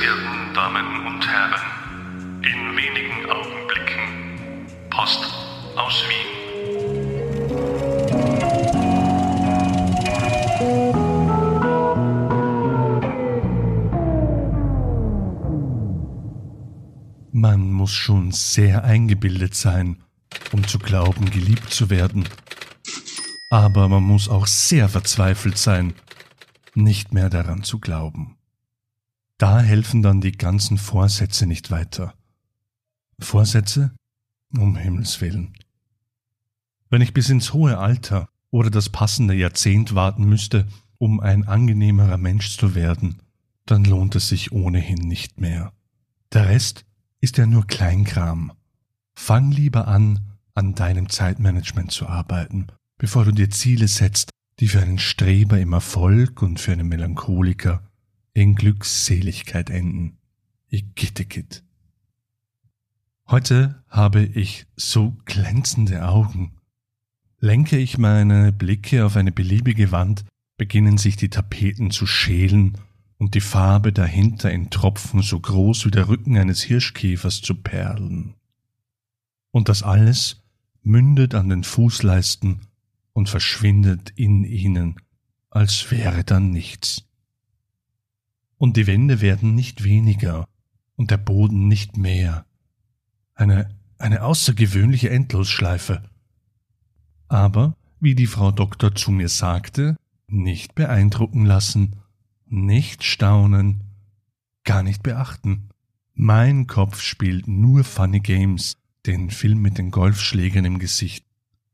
verehrten Damen und Herren, in wenigen Augenblicken Post aus Wien. Man muss schon sehr eingebildet sein, um zu glauben, geliebt zu werden. Aber man muss auch sehr verzweifelt sein, nicht mehr daran zu glauben. Da helfen dann die ganzen Vorsätze nicht weiter. Vorsätze? Um Himmels willen. Wenn ich bis ins hohe Alter oder das passende Jahrzehnt warten müsste, um ein angenehmerer Mensch zu werden, dann lohnt es sich ohnehin nicht mehr. Der Rest ist ja nur Kleinkram. Fang lieber an, an deinem Zeitmanagement zu arbeiten, bevor du dir Ziele setzt, die für einen Streber im Erfolg und für einen Melancholiker in Glückseligkeit enden. Igittekit. Heute habe ich so glänzende Augen. Lenke ich meine Blicke auf eine beliebige Wand, beginnen sich die Tapeten zu schälen und die Farbe dahinter in Tropfen so groß wie der Rücken eines Hirschkäfers zu perlen. Und das alles mündet an den Fußleisten und verschwindet in ihnen, als wäre dann nichts. Und die Wände werden nicht weniger und der Boden nicht mehr. Eine, eine außergewöhnliche Endlosschleife. Aber, wie die Frau Doktor zu mir sagte, nicht beeindrucken lassen, nicht staunen, gar nicht beachten. Mein Kopf spielt nur Funny Games, den Film mit den Golfschlägern im Gesicht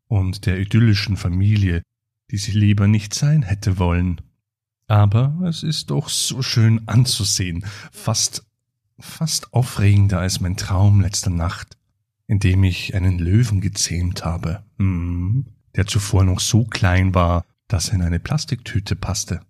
und der idyllischen Familie, die sie lieber nicht sein hätte wollen. Aber es ist doch so schön anzusehen, fast, fast aufregender als mein Traum letzter Nacht, in dem ich einen Löwen gezähmt habe, hm, der zuvor noch so klein war, dass er in eine Plastiktüte passte.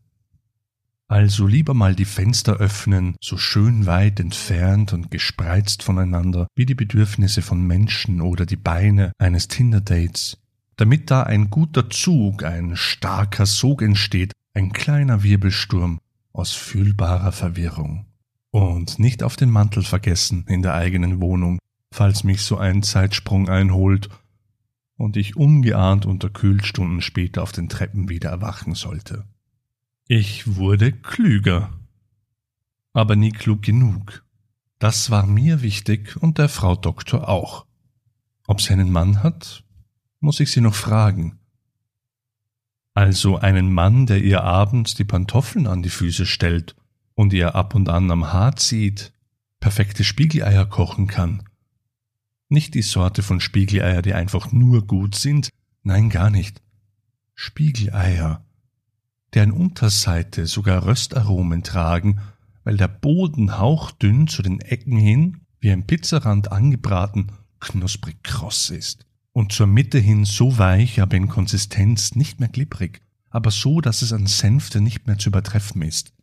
Also lieber mal die Fenster öffnen, so schön weit entfernt und gespreizt voneinander wie die Bedürfnisse von Menschen oder die Beine eines Tinder-Dates, damit da ein guter Zug, ein starker Sog entsteht, ein kleiner Wirbelsturm aus fühlbarer Verwirrung. Und nicht auf den Mantel vergessen in der eigenen Wohnung, falls mich so ein Zeitsprung einholt und ich ungeahnt unterkühlt Stunden später auf den Treppen wieder erwachen sollte. Ich wurde klüger. Aber nie klug genug. Das war mir wichtig und der Frau Doktor auch. Ob sie einen Mann hat, muss ich sie noch fragen. Also einen Mann, der ihr abends die Pantoffeln an die Füße stellt und ihr ab und an am Haar zieht, perfekte Spiegeleier kochen kann. Nicht die Sorte von Spiegeleier, die einfach nur gut sind, nein gar nicht. Spiegeleier, deren Unterseite sogar Röstaromen tragen, weil der Boden hauchdünn zu den Ecken hin, wie ein Pizzarand angebraten, knusprig kross ist und zur Mitte hin so weich, aber in Konsistenz nicht mehr glibberig, aber so, dass es an Sänfte nicht mehr zu übertreffen ist.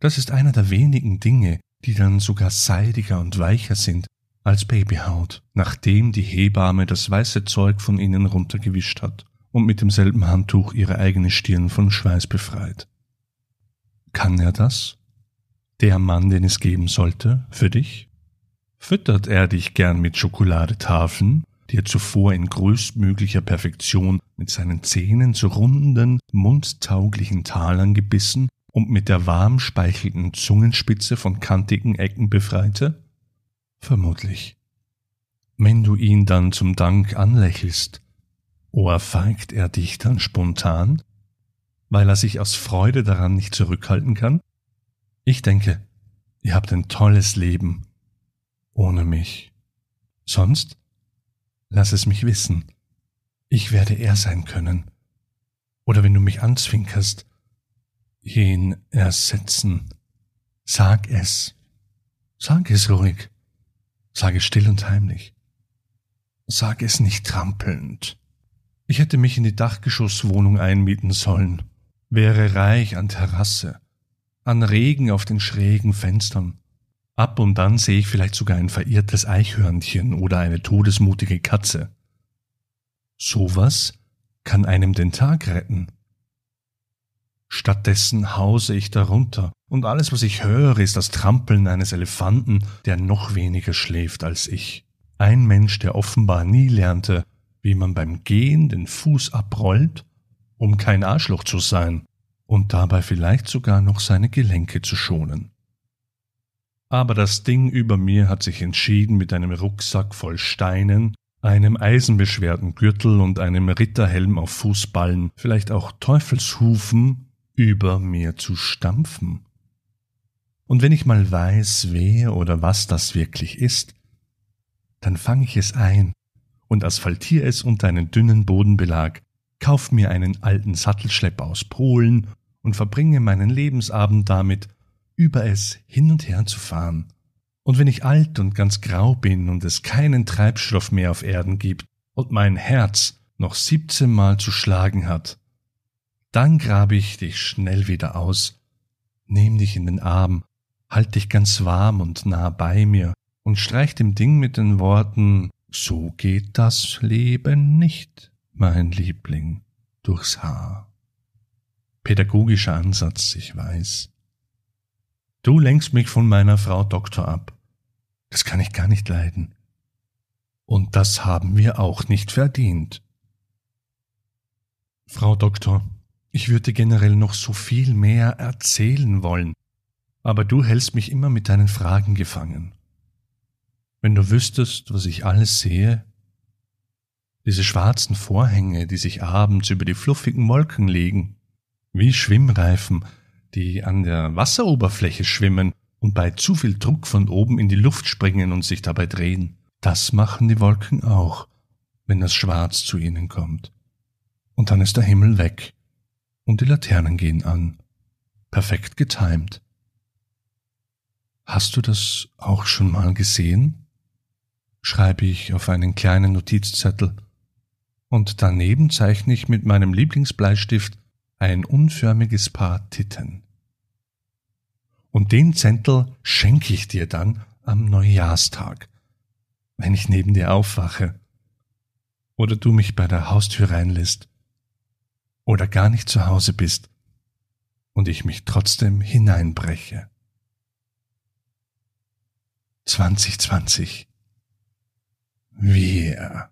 Das ist einer der wenigen Dinge, die dann sogar seidiger und weicher sind als Babyhaut, nachdem die Hebamme das weiße Zeug von ihnen runtergewischt hat und mit demselben Handtuch ihre eigene Stirn von Schweiß befreit. Kann er das? Der Mann, den es geben sollte, für dich? Füttert er dich gern mit Schokoladetafeln, die er zuvor in größtmöglicher Perfektion mit seinen Zähnen zu runden, mundtauglichen Talern gebissen und mit der warm speichelnden Zungenspitze von kantigen Ecken befreite? Vermutlich. Wenn du ihn dann zum Dank anlächelst, Ohrfeigt er dich dann spontan, weil er sich aus Freude daran nicht zurückhalten kann? Ich denke, ihr habt ein tolles Leben ohne mich. Sonst lass es mich wissen. Ich werde er sein können. Oder wenn du mich anzwinkerst, ihn ersetzen. Sag es. Sag es ruhig. Sag es still und heimlich. Sag es nicht trampelnd. Ich hätte mich in die Dachgeschosswohnung einmieten sollen, wäre reich an Terrasse, an Regen auf den schrägen Fenstern. Ab und dann sehe ich vielleicht sogar ein verirrtes Eichhörnchen oder eine todesmutige Katze. Sowas kann einem den Tag retten. Stattdessen hause ich darunter, und alles, was ich höre, ist das Trampeln eines Elefanten, der noch weniger schläft als ich. Ein Mensch, der offenbar nie lernte, wie man beim Gehen den Fuß abrollt, um kein Arschloch zu sein und dabei vielleicht sogar noch seine Gelenke zu schonen. Aber das Ding über mir hat sich entschieden, mit einem Rucksack voll Steinen, einem eisenbeschwerten Gürtel und einem Ritterhelm auf Fußballen, vielleicht auch Teufelshufen, über mir zu stampfen. Und wenn ich mal weiß, wer oder was das wirklich ist, dann fange ich es ein und asphaltiere es unter einen dünnen Bodenbelag, kauf mir einen alten Sattelschlepper aus Polen und verbringe meinen Lebensabend damit, über es hin und her zu fahren. Und wenn ich alt und ganz grau bin und es keinen Treibstoff mehr auf Erden gibt und mein Herz noch siebzehnmal zu schlagen hat, dann grabe ich dich schnell wieder aus, nehm dich in den Arm, halt dich ganz warm und nah bei mir und streich dem Ding mit den Worten So geht das Leben nicht, mein Liebling, durchs Haar. Pädagogischer Ansatz, ich weiß. Du lenkst mich von meiner Frau Doktor ab. Das kann ich gar nicht leiden. Und das haben wir auch nicht verdient. Frau Doktor, ich würde generell noch so viel mehr erzählen wollen, aber du hältst mich immer mit deinen Fragen gefangen. Wenn du wüsstest, was ich alles sehe, diese schwarzen Vorhänge, die sich abends über die fluffigen Wolken legen, wie Schwimmreifen, die an der Wasseroberfläche schwimmen und bei zu viel Druck von oben in die Luft springen und sich dabei drehen. Das machen die Wolken auch, wenn das Schwarz zu ihnen kommt. Und dann ist der Himmel weg und die Laternen gehen an. Perfekt getimt. Hast du das auch schon mal gesehen? schreibe ich auf einen kleinen Notizzettel, und daneben zeichne ich mit meinem Lieblingsbleistift ein unförmiges Paar Titten. Und den Zentel schenke ich dir dann am Neujahrstag, wenn ich neben dir aufwache, oder du mich bei der Haustür reinlässt, oder gar nicht zu Hause bist, und ich mich trotzdem hineinbreche. 2020 Wir